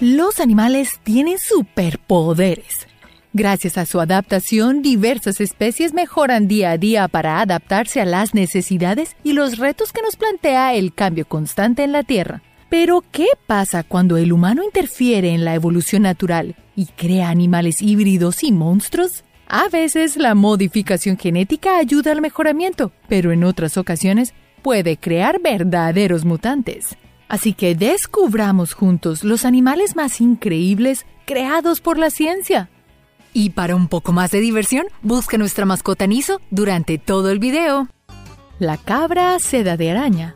Los animales tienen superpoderes. Gracias a su adaptación, diversas especies mejoran día a día para adaptarse a las necesidades y los retos que nos plantea el cambio constante en la Tierra. Pero, ¿qué pasa cuando el humano interfiere en la evolución natural y crea animales híbridos y monstruos? A veces la modificación genética ayuda al mejoramiento, pero en otras ocasiones puede crear verdaderos mutantes. Así que descubramos juntos los animales más increíbles creados por la ciencia. Y para un poco más de diversión, busca nuestra mascota Niso durante todo el video. La cabra seda de araña.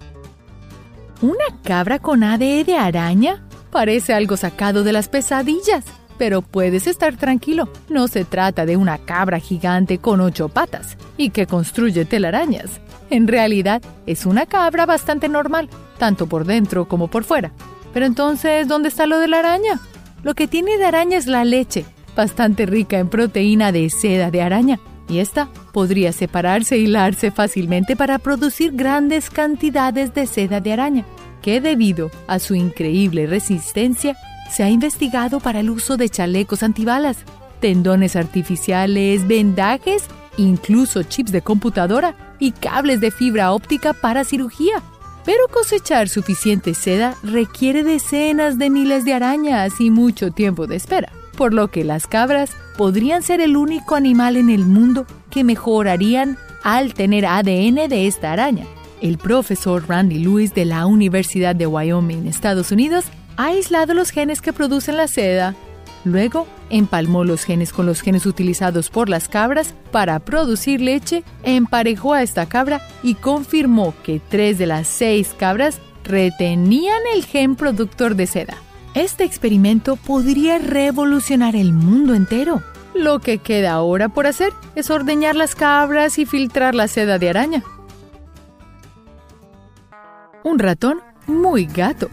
¿Una cabra con ADE de araña? Parece algo sacado de las pesadillas. Pero puedes estar tranquilo, no se trata de una cabra gigante con ocho patas y que construye telarañas. En realidad, es una cabra bastante normal, tanto por dentro como por fuera. Pero entonces, ¿dónde está lo de la araña? Lo que tiene de araña es la leche, bastante rica en proteína de seda de araña, y esta podría separarse e hilarse fácilmente para producir grandes cantidades de seda de araña, que debido a su increíble resistencia se ha investigado para el uso de chalecos antibalas, tendones artificiales, vendajes, incluso chips de computadora y cables de fibra óptica para cirugía. Pero cosechar suficiente seda requiere decenas de miles de arañas y mucho tiempo de espera, por lo que las cabras podrían ser el único animal en el mundo que mejorarían al tener ADN de esta araña. El profesor Randy Lewis de la Universidad de Wyoming, Estados Unidos, ha aislado los genes que producen la seda Luego, empalmó los genes con los genes utilizados por las cabras para producir leche, emparejó a esta cabra y confirmó que tres de las seis cabras retenían el gen productor de seda. Este experimento podría revolucionar el mundo entero. Lo que queda ahora por hacer es ordeñar las cabras y filtrar la seda de araña. Un ratón muy gato.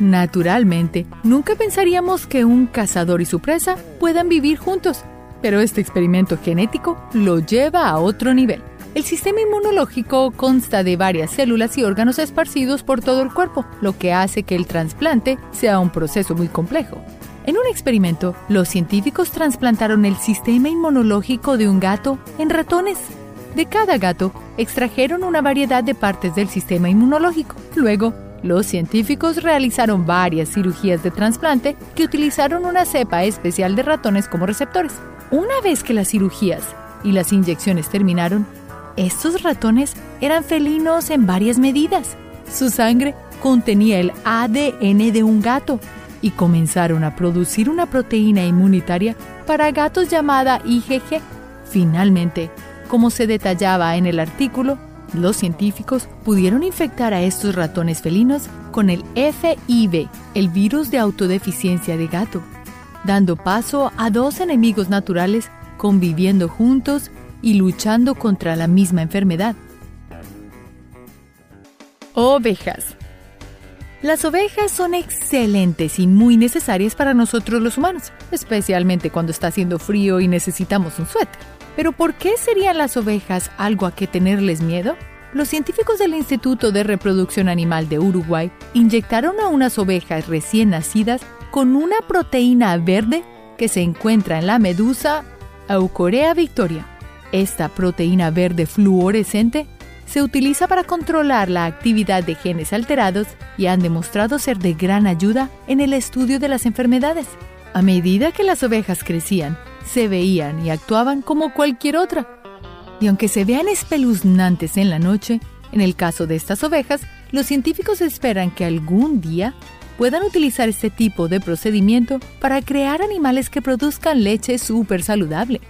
Naturalmente, nunca pensaríamos que un cazador y su presa puedan vivir juntos, pero este experimento genético lo lleva a otro nivel. El sistema inmunológico consta de varias células y órganos esparcidos por todo el cuerpo, lo que hace que el trasplante sea un proceso muy complejo. En un experimento, los científicos trasplantaron el sistema inmunológico de un gato en ratones. De cada gato, extrajeron una variedad de partes del sistema inmunológico. Luego, los científicos realizaron varias cirugías de trasplante que utilizaron una cepa especial de ratones como receptores. Una vez que las cirugías y las inyecciones terminaron, estos ratones eran felinos en varias medidas. Su sangre contenía el ADN de un gato y comenzaron a producir una proteína inmunitaria para gatos llamada IgG. Finalmente, como se detallaba en el artículo, los científicos pudieron infectar a estos ratones felinos con el FIV, el virus de autodeficiencia de gato, dando paso a dos enemigos naturales conviviendo juntos y luchando contra la misma enfermedad. Ovejas. Las ovejas son excelentes y muy necesarias para nosotros los humanos, especialmente cuando está haciendo frío y necesitamos un suéter. Pero ¿por qué serían las ovejas algo a que tenerles miedo? Los científicos del Instituto de Reproducción Animal de Uruguay inyectaron a unas ovejas recién nacidas con una proteína verde que se encuentra en la medusa Eucorea victoria. Esta proteína verde fluorescente se utiliza para controlar la actividad de genes alterados y han demostrado ser de gran ayuda en el estudio de las enfermedades. A medida que las ovejas crecían, se veían y actuaban como cualquier otra. Y aunque se vean espeluznantes en la noche, en el caso de estas ovejas, los científicos esperan que algún día puedan utilizar este tipo de procedimiento para crear animales que produzcan leche súper saludable.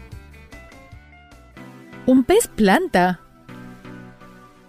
Un pez planta.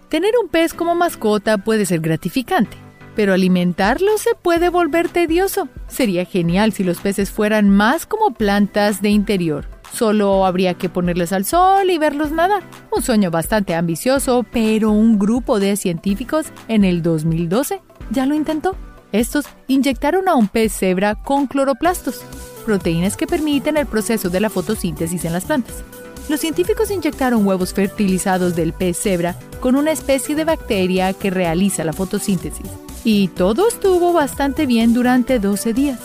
Tener un pez como mascota puede ser gratificante, pero alimentarlo se puede volver tedioso. Sería genial si los peces fueran más como plantas de interior. Solo habría que ponerles al sol y verlos nadar. Un sueño bastante ambicioso, pero un grupo de científicos en el 2012 ya lo intentó. Estos inyectaron a un pez cebra con cloroplastos, proteínas que permiten el proceso de la fotosíntesis en las plantas. Los científicos inyectaron huevos fertilizados del pez cebra con una especie de bacteria que realiza la fotosíntesis. Y todo estuvo bastante bien durante 12 días.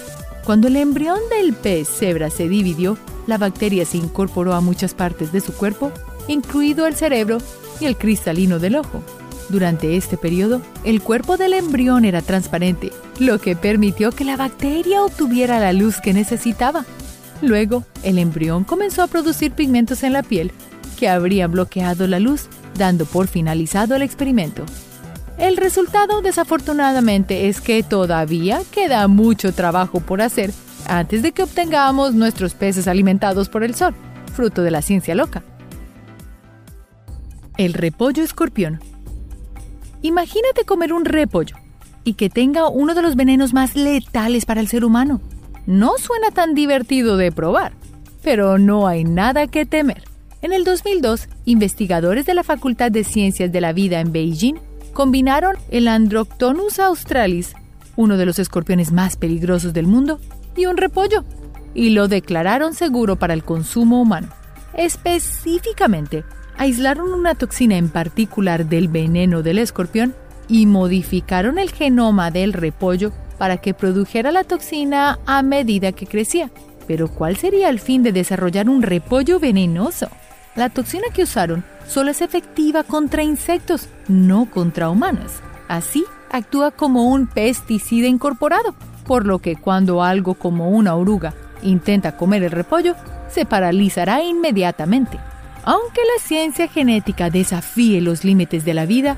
Cuando el embrión del pez cebra se dividió, la bacteria se incorporó a muchas partes de su cuerpo, incluido el cerebro y el cristalino del ojo. Durante este periodo, el cuerpo del embrión era transparente, lo que permitió que la bacteria obtuviera la luz que necesitaba. Luego, el embrión comenzó a producir pigmentos en la piel que habrían bloqueado la luz, dando por finalizado el experimento. El resultado, desafortunadamente, es que todavía queda mucho trabajo por hacer antes de que obtengamos nuestros peces alimentados por el sol, fruto de la ciencia loca. El repollo escorpión. Imagínate comer un repollo y que tenga uno de los venenos más letales para el ser humano. No suena tan divertido de probar, pero no hay nada que temer. En el 2002, investigadores de la Facultad de Ciencias de la Vida en Beijing combinaron el Androctonus australis, uno de los escorpiones más peligrosos del mundo, y un repollo, y lo declararon seguro para el consumo humano. Específicamente, aislaron una toxina en particular del veneno del escorpión y modificaron el genoma del repollo para que produjera la toxina a medida que crecía. Pero ¿cuál sería el fin de desarrollar un repollo venenoso? La toxina que usaron solo es efectiva contra insectos, no contra humanos. Así, actúa como un pesticida incorporado, por lo que cuando algo como una oruga intenta comer el repollo, se paralizará inmediatamente. Aunque la ciencia genética desafíe los límites de la vida,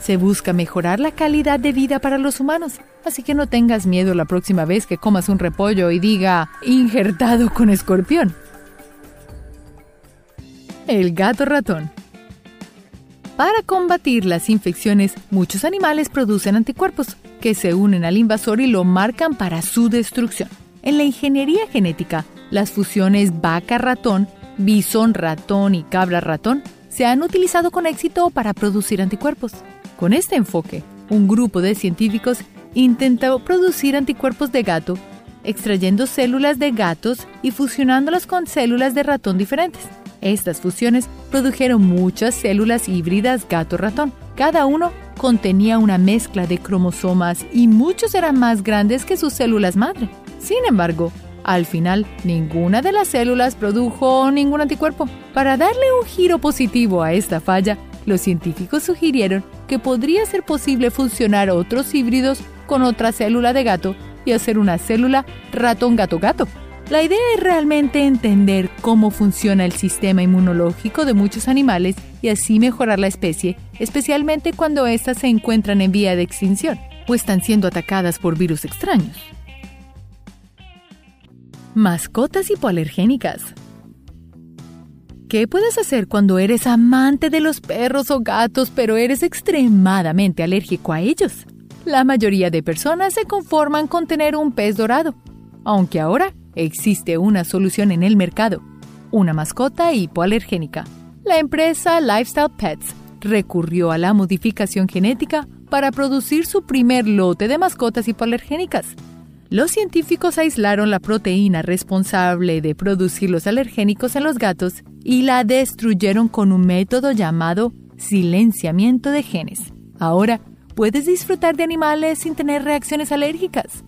se busca mejorar la calidad de vida para los humanos. Así que no tengas miedo la próxima vez que comas un repollo y diga injertado con escorpión. El gato ratón. Para combatir las infecciones, muchos animales producen anticuerpos que se unen al invasor y lo marcan para su destrucción. En la ingeniería genética, las fusiones vaca-ratón, bisón-ratón y cabra-ratón se han utilizado con éxito para producir anticuerpos. Con este enfoque, un grupo de científicos intentó producir anticuerpos de gato, extrayendo células de gatos y fusionándolas con células de ratón diferentes. Estas fusiones produjeron muchas células híbridas gato-ratón. Cada uno contenía una mezcla de cromosomas y muchos eran más grandes que sus células madre. Sin embargo, al final, ninguna de las células produjo ningún anticuerpo. Para darle un giro positivo a esta falla, los científicos sugirieron que podría ser posible fusionar otros híbridos con otra célula de gato y hacer una célula ratón-gato-gato. La idea es realmente entender cómo funciona el sistema inmunológico de muchos animales y así mejorar la especie, especialmente cuando éstas se encuentran en vía de extinción o están siendo atacadas por virus extraños. Mascotas hipoalergénicas. ¿Qué puedes hacer cuando eres amante de los perros o gatos pero eres extremadamente alérgico a ellos? La mayoría de personas se conforman con tener un pez dorado, aunque ahora existe una solución en el mercado, una mascota hipoalergénica. La empresa Lifestyle Pets recurrió a la modificación genética para producir su primer lote de mascotas hipoalergénicas los científicos aislaron la proteína responsable de producir los alergénicos en los gatos y la destruyeron con un método llamado silenciamiento de genes. Ahora puedes disfrutar de animales sin tener reacciones alérgicas.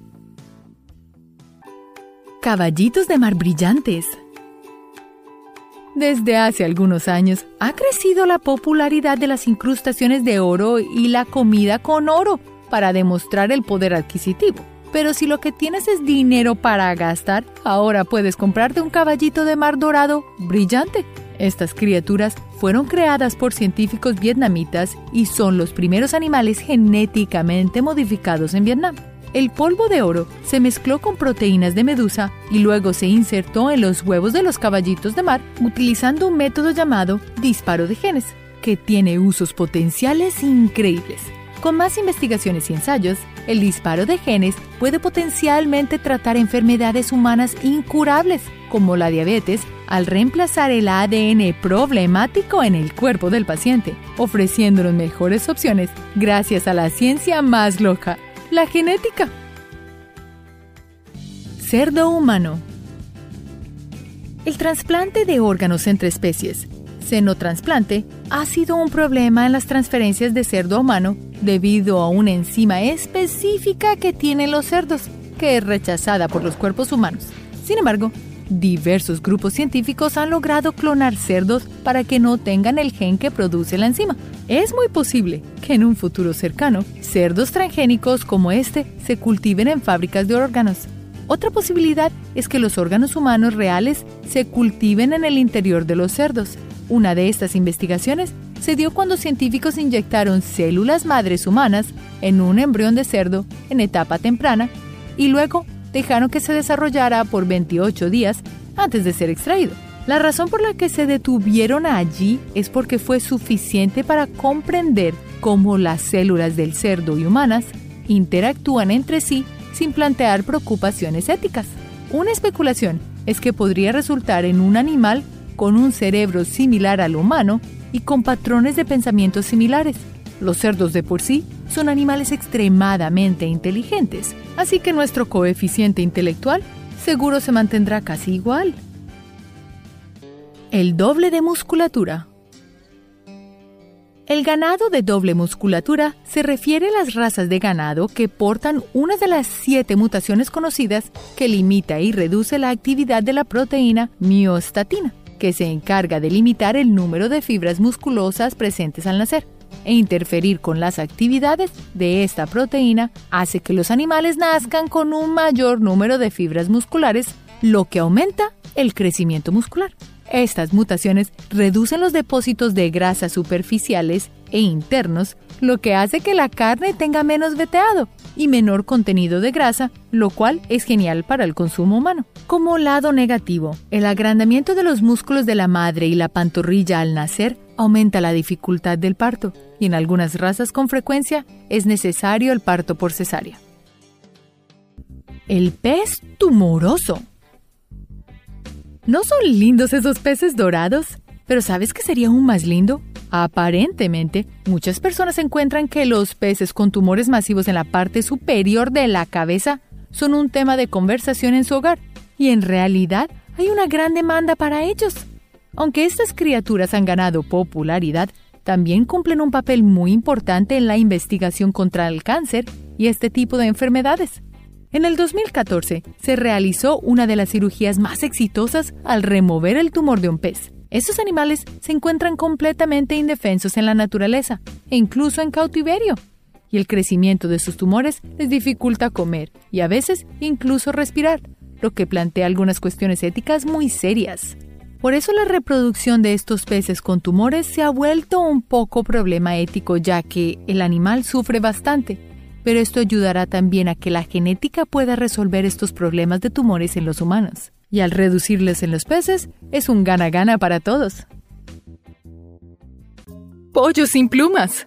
Caballitos de mar brillantes. Desde hace algunos años ha crecido la popularidad de las incrustaciones de oro y la comida con oro para demostrar el poder adquisitivo. Pero si lo que tienes es dinero para gastar, ahora puedes comprarte un caballito de mar dorado brillante. Estas criaturas fueron creadas por científicos vietnamitas y son los primeros animales genéticamente modificados en Vietnam. El polvo de oro se mezcló con proteínas de medusa y luego se insertó en los huevos de los caballitos de mar utilizando un método llamado disparo de genes, que tiene usos potenciales increíbles. Con más investigaciones y ensayos, el disparo de genes puede potencialmente tratar enfermedades humanas incurables, como la diabetes, al reemplazar el ADN problemático en el cuerpo del paciente, ofreciéndonos mejores opciones gracias a la ciencia más loca, la genética. Cerdo humano. El trasplante de órganos entre especies Senotransplante ha sido un problema en las transferencias de cerdo humano debido a una enzima específica que tienen los cerdos, que es rechazada por los cuerpos humanos. Sin embargo, diversos grupos científicos han logrado clonar cerdos para que no tengan el gen que produce la enzima. Es muy posible que en un futuro cercano, cerdos transgénicos como este se cultiven en fábricas de órganos. Otra posibilidad es que los órganos humanos reales se cultiven en el interior de los cerdos. Una de estas investigaciones se dio cuando científicos inyectaron células madres humanas en un embrión de cerdo en etapa temprana y luego dejaron que se desarrollara por 28 días antes de ser extraído. La razón por la que se detuvieron allí es porque fue suficiente para comprender cómo las células del cerdo y humanas interactúan entre sí sin plantear preocupaciones éticas. Una especulación es que podría resultar en un animal con un cerebro similar al humano y con patrones de pensamiento similares. Los cerdos de por sí son animales extremadamente inteligentes, así que nuestro coeficiente intelectual seguro se mantendrá casi igual. El doble de musculatura. El ganado de doble musculatura se refiere a las razas de ganado que portan una de las siete mutaciones conocidas que limita y reduce la actividad de la proteína miostatina, que se encarga de limitar el número de fibras musculosas presentes al nacer e interferir con las actividades de esta proteína hace que los animales nazcan con un mayor número de fibras musculares, lo que aumenta el crecimiento muscular. Estas mutaciones reducen los depósitos de grasa superficiales e internos, lo que hace que la carne tenga menos veteado y menor contenido de grasa, lo cual es genial para el consumo humano. Como lado negativo, el agrandamiento de los músculos de la madre y la pantorrilla al nacer aumenta la dificultad del parto y en algunas razas con frecuencia es necesario el parto por cesárea. El pez tumoroso. ¿No son lindos esos peces dorados? Pero ¿sabes qué sería aún más lindo? Aparentemente, muchas personas encuentran que los peces con tumores masivos en la parte superior de la cabeza son un tema de conversación en su hogar, y en realidad hay una gran demanda para ellos. Aunque estas criaturas han ganado popularidad, también cumplen un papel muy importante en la investigación contra el cáncer y este tipo de enfermedades. En el 2014 se realizó una de las cirugías más exitosas al remover el tumor de un pez. Estos animales se encuentran completamente indefensos en la naturaleza e incluso en cautiverio. Y el crecimiento de sus tumores les dificulta comer y a veces incluso respirar, lo que plantea algunas cuestiones éticas muy serias. Por eso la reproducción de estos peces con tumores se ha vuelto un poco problema ético ya que el animal sufre bastante, pero esto ayudará también a que la genética pueda resolver estos problemas de tumores en los humanos. Y al reducirles en los peces, es un gana-gana para todos. Pollo sin plumas.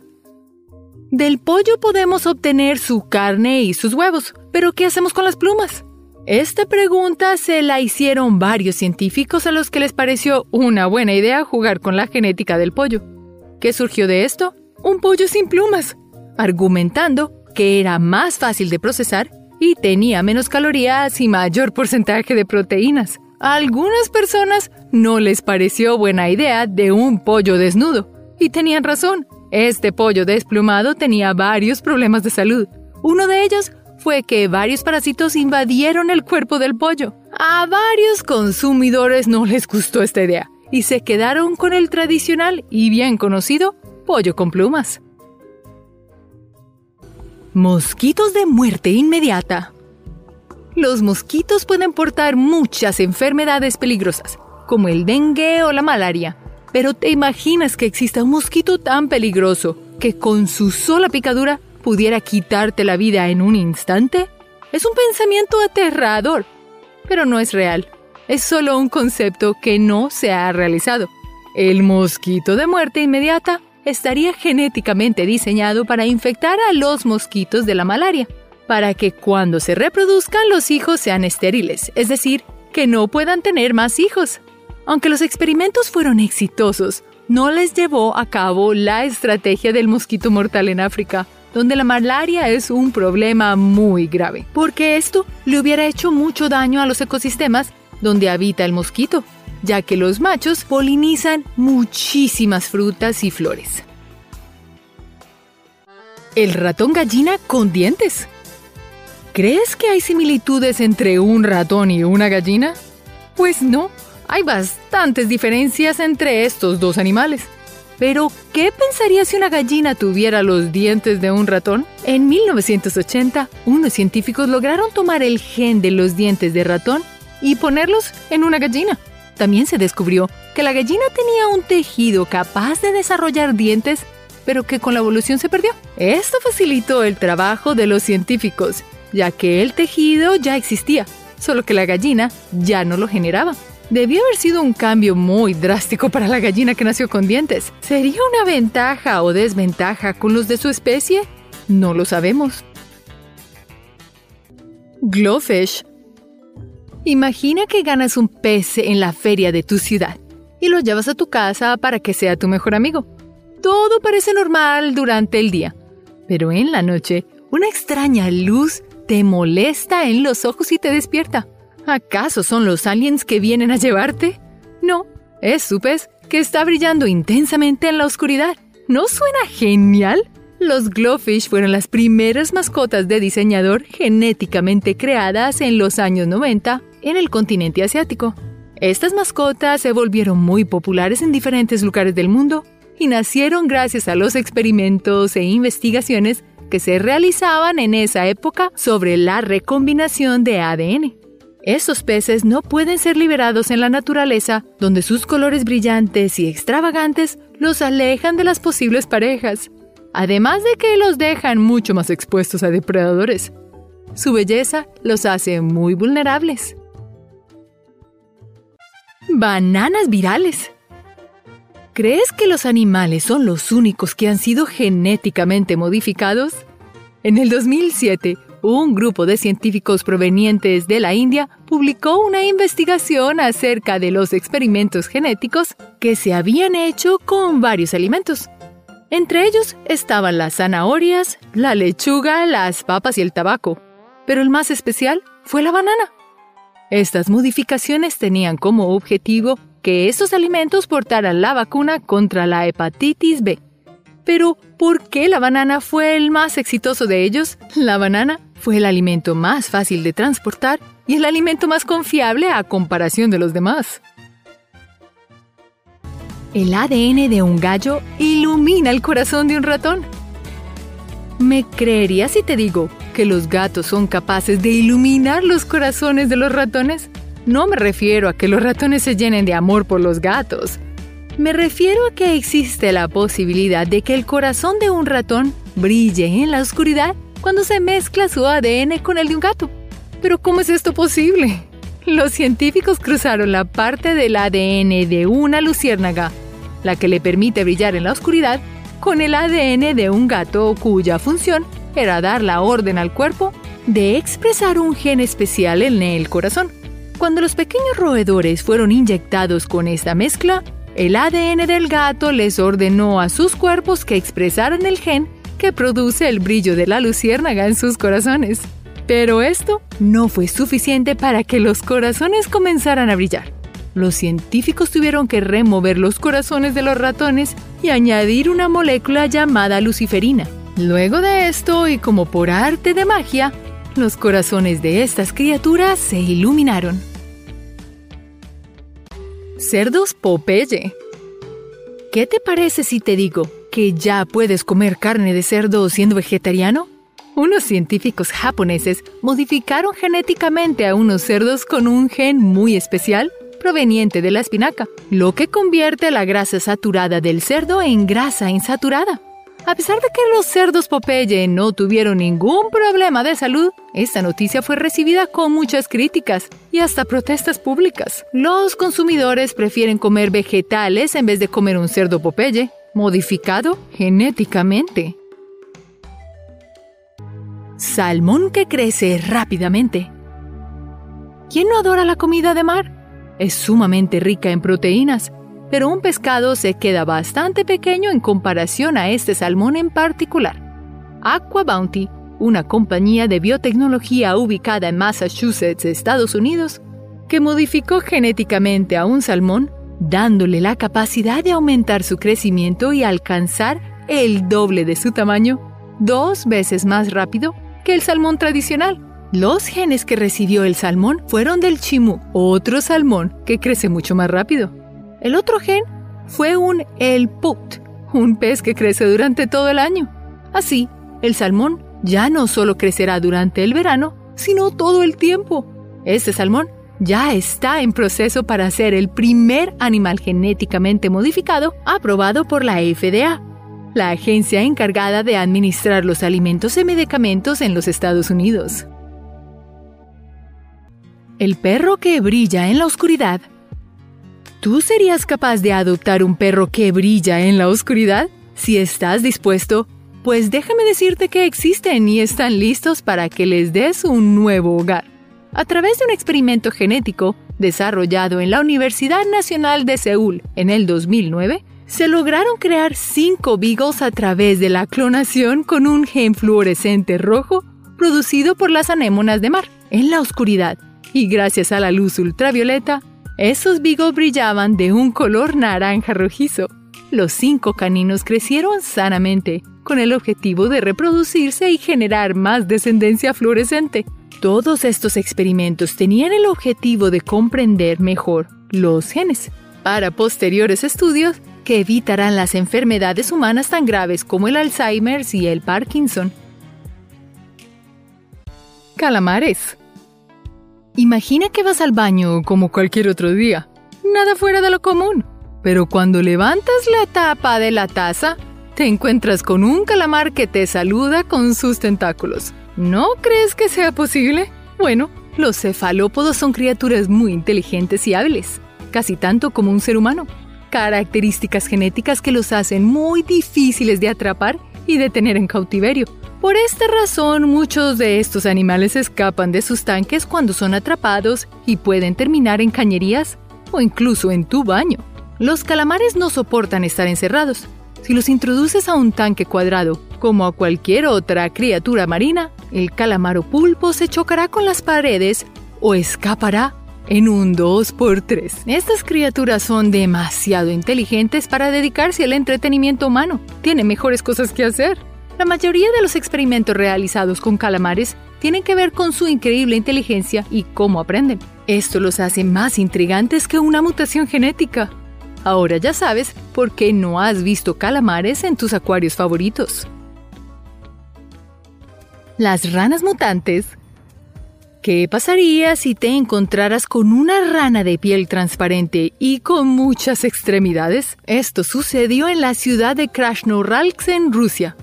Del pollo podemos obtener su carne y sus huevos, pero ¿qué hacemos con las plumas? Esta pregunta se la hicieron varios científicos a los que les pareció una buena idea jugar con la genética del pollo. ¿Qué surgió de esto? Un pollo sin plumas, argumentando que era más fácil de procesar y tenía menos calorías y mayor porcentaje de proteínas. A algunas personas no les pareció buena idea de un pollo desnudo. Y tenían razón. Este pollo desplumado tenía varios problemas de salud. Uno de ellos fue que varios parásitos invadieron el cuerpo del pollo. A varios consumidores no les gustó esta idea y se quedaron con el tradicional y bien conocido pollo con plumas. Mosquitos de muerte inmediata. Los mosquitos pueden portar muchas enfermedades peligrosas, como el dengue o la malaria. Pero ¿te imaginas que exista un mosquito tan peligroso que con su sola picadura pudiera quitarte la vida en un instante? Es un pensamiento aterrador, pero no es real. Es solo un concepto que no se ha realizado. El mosquito de muerte inmediata estaría genéticamente diseñado para infectar a los mosquitos de la malaria, para que cuando se reproduzcan los hijos sean estériles, es decir, que no puedan tener más hijos. Aunque los experimentos fueron exitosos, no les llevó a cabo la estrategia del mosquito mortal en África, donde la malaria es un problema muy grave, porque esto le hubiera hecho mucho daño a los ecosistemas donde habita el mosquito. Ya que los machos polinizan muchísimas frutas y flores. El ratón gallina con dientes. ¿Crees que hay similitudes entre un ratón y una gallina? Pues no, hay bastantes diferencias entre estos dos animales. Pero, ¿qué pensaría si una gallina tuviera los dientes de un ratón? En 1980, unos científicos lograron tomar el gen de los dientes de ratón y ponerlos en una gallina. También se descubrió que la gallina tenía un tejido capaz de desarrollar dientes, pero que con la evolución se perdió. Esto facilitó el trabajo de los científicos, ya que el tejido ya existía, solo que la gallina ya no lo generaba. Debió haber sido un cambio muy drástico para la gallina que nació con dientes. ¿Sería una ventaja o desventaja con los de su especie? No lo sabemos. Glowfish. Imagina que ganas un pez en la feria de tu ciudad y lo llevas a tu casa para que sea tu mejor amigo. Todo parece normal durante el día, pero en la noche una extraña luz te molesta en los ojos y te despierta. ¿Acaso son los aliens que vienen a llevarte? No, es su pez que está brillando intensamente en la oscuridad. ¿No suena genial? Los Glowfish fueron las primeras mascotas de diseñador genéticamente creadas en los años 90 en el continente asiático. Estas mascotas se volvieron muy populares en diferentes lugares del mundo y nacieron gracias a los experimentos e investigaciones que se realizaban en esa época sobre la recombinación de ADN. Estos peces no pueden ser liberados en la naturaleza, donde sus colores brillantes y extravagantes los alejan de las posibles parejas, además de que los dejan mucho más expuestos a depredadores. Su belleza los hace muy vulnerables. Bananas virales. ¿Crees que los animales son los únicos que han sido genéticamente modificados? En el 2007, un grupo de científicos provenientes de la India publicó una investigación acerca de los experimentos genéticos que se habían hecho con varios alimentos. Entre ellos estaban las zanahorias, la lechuga, las papas y el tabaco. Pero el más especial fue la banana. Estas modificaciones tenían como objetivo que estos alimentos portaran la vacuna contra la hepatitis B. Pero, ¿por qué la banana fue el más exitoso de ellos? La banana fue el alimento más fácil de transportar y el alimento más confiable a comparación de los demás. El ADN de un gallo ilumina el corazón de un ratón. ¿Me creerías si te digo que los gatos son capaces de iluminar los corazones de los ratones? No me refiero a que los ratones se llenen de amor por los gatos. Me refiero a que existe la posibilidad de que el corazón de un ratón brille en la oscuridad cuando se mezcla su ADN con el de un gato. Pero ¿cómo es esto posible? Los científicos cruzaron la parte del ADN de una luciérnaga, la que le permite brillar en la oscuridad, con el ADN de un gato cuya función era dar la orden al cuerpo de expresar un gen especial en el corazón. Cuando los pequeños roedores fueron inyectados con esta mezcla, el ADN del gato les ordenó a sus cuerpos que expresaran el gen que produce el brillo de la luciérnaga en sus corazones. Pero esto no fue suficiente para que los corazones comenzaran a brillar. Los científicos tuvieron que remover los corazones de los ratones y añadir una molécula llamada luciferina. Luego de esto, y como por arte de magia, los corazones de estas criaturas se iluminaron. Cerdos Popeye. ¿Qué te parece si te digo que ya puedes comer carne de cerdo siendo vegetariano? Unos científicos japoneses modificaron genéticamente a unos cerdos con un gen muy especial proveniente de la espinaca, lo que convierte la grasa saturada del cerdo en grasa insaturada. A pesar de que los cerdos Popeye no tuvieron ningún problema de salud, esta noticia fue recibida con muchas críticas y hasta protestas públicas. Los consumidores prefieren comer vegetales en vez de comer un cerdo Popeye, modificado genéticamente. Salmón que crece rápidamente. ¿Quién no adora la comida de mar? Es sumamente rica en proteínas pero un pescado se queda bastante pequeño en comparación a este salmón en particular. Aqua Bounty, una compañía de biotecnología ubicada en Massachusetts, Estados Unidos, que modificó genéticamente a un salmón, dándole la capacidad de aumentar su crecimiento y alcanzar el doble de su tamaño, dos veces más rápido que el salmón tradicional. Los genes que recibió el salmón fueron del chimú, otro salmón que crece mucho más rápido. El otro gen fue un el put, un pez que crece durante todo el año. Así, el salmón ya no solo crecerá durante el verano, sino todo el tiempo. Este salmón ya está en proceso para ser el primer animal genéticamente modificado aprobado por la FDA, la agencia encargada de administrar los alimentos y medicamentos en los Estados Unidos. El perro que brilla en la oscuridad. ¿Tú serías capaz de adoptar un perro que brilla en la oscuridad? Si estás dispuesto, pues déjame decirte que existen y están listos para que les des un nuevo hogar. A través de un experimento genético desarrollado en la Universidad Nacional de Seúl en el 2009, se lograron crear cinco beagles a través de la clonación con un gen fluorescente rojo producido por las anémonas de mar en la oscuridad. Y gracias a la luz ultravioleta, esos beagles brillaban de un color naranja rojizo. Los cinco caninos crecieron sanamente con el objetivo de reproducirse y generar más descendencia fluorescente. Todos estos experimentos tenían el objetivo de comprender mejor los genes para posteriores estudios que evitarán las enfermedades humanas tan graves como el Alzheimer y el Parkinson. Calamares. Imagina que vas al baño como cualquier otro día, nada fuera de lo común, pero cuando levantas la tapa de la taza, te encuentras con un calamar que te saluda con sus tentáculos. ¿No crees que sea posible? Bueno, los cefalópodos son criaturas muy inteligentes y hábiles, casi tanto como un ser humano. Características genéticas que los hacen muy difíciles de atrapar y de tener en cautiverio. Por esta razón, muchos de estos animales escapan de sus tanques cuando son atrapados y pueden terminar en cañerías o incluso en tu baño. Los calamares no soportan estar encerrados, si los introduces a un tanque cuadrado, como a cualquier otra criatura marina, el calamaro pulpo se chocará con las paredes o escapará en un 2x3. Estas criaturas son demasiado inteligentes para dedicarse al entretenimiento humano. Tienen mejores cosas que hacer. La mayoría de los experimentos realizados con calamares tienen que ver con su increíble inteligencia y cómo aprenden. Esto los hace más intrigantes que una mutación genética. Ahora ya sabes por qué no has visto calamares en tus acuarios favoritos. Las ranas mutantes. ¿Qué pasaría si te encontraras con una rana de piel transparente y con muchas extremidades? Esto sucedió en la ciudad de Krasnoyarsk en Rusia,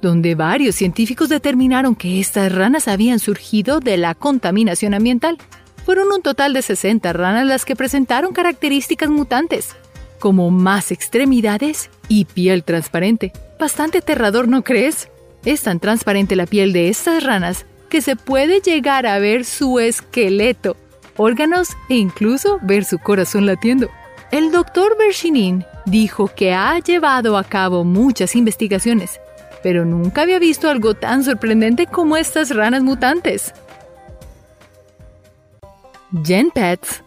donde varios científicos determinaron que estas ranas habían surgido de la contaminación ambiental. Fueron un total de 60 ranas las que presentaron características mutantes como más extremidades y piel transparente. Bastante aterrador, ¿no crees? Es tan transparente la piel de estas ranas que se puede llegar a ver su esqueleto, órganos e incluso ver su corazón latiendo. El doctor Bershinin dijo que ha llevado a cabo muchas investigaciones, pero nunca había visto algo tan sorprendente como estas ranas mutantes. Gen Pets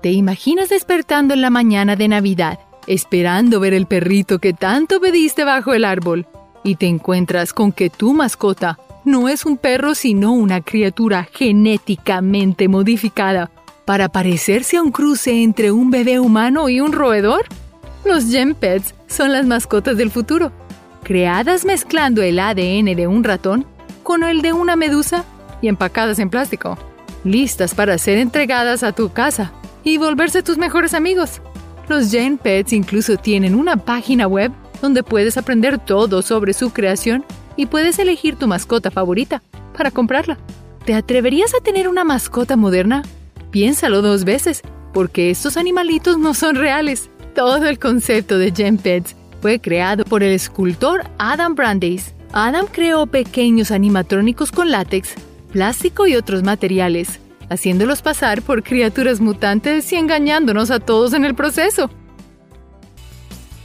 ¿Te imaginas despertando en la mañana de Navidad, esperando ver el perrito que tanto pediste bajo el árbol, y te encuentras con que tu mascota no es un perro sino una criatura genéticamente modificada para parecerse a un cruce entre un bebé humano y un roedor? Los Gem Pets son las mascotas del futuro, creadas mezclando el ADN de un ratón con el de una medusa y empacadas en plástico, listas para ser entregadas a tu casa y volverse tus mejores amigos. Los Jane Pets incluso tienen una página web donde puedes aprender todo sobre su creación y puedes elegir tu mascota favorita para comprarla. ¿Te atreverías a tener una mascota moderna? Piénsalo dos veces, porque estos animalitos no son reales. Todo el concepto de Gen Pets fue creado por el escultor Adam Brandeis. Adam creó pequeños animatrónicos con látex, plástico y otros materiales haciéndolos pasar por criaturas mutantes y engañándonos a todos en el proceso.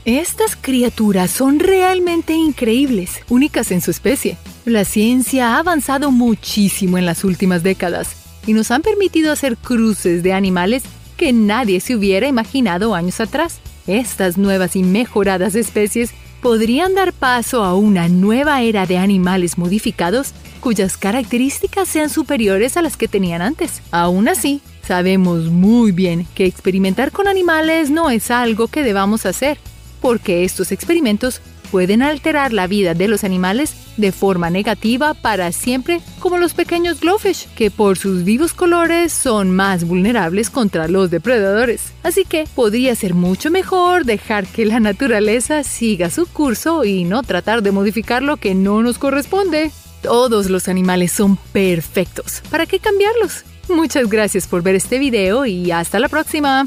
Estas criaturas son realmente increíbles, únicas en su especie. La ciencia ha avanzado muchísimo en las últimas décadas y nos han permitido hacer cruces de animales que nadie se hubiera imaginado años atrás. Estas nuevas y mejoradas especies podrían dar paso a una nueva era de animales modificados cuyas características sean superiores a las que tenían antes. Aún así, sabemos muy bien que experimentar con animales no es algo que debamos hacer, porque estos experimentos pueden alterar la vida de los animales de forma negativa para siempre, como los pequeños glowfish, que por sus vivos colores son más vulnerables contra los depredadores. Así que podría ser mucho mejor dejar que la naturaleza siga su curso y no tratar de modificar lo que no nos corresponde. Todos los animales son perfectos. ¿Para qué cambiarlos? Muchas gracias por ver este video y hasta la próxima.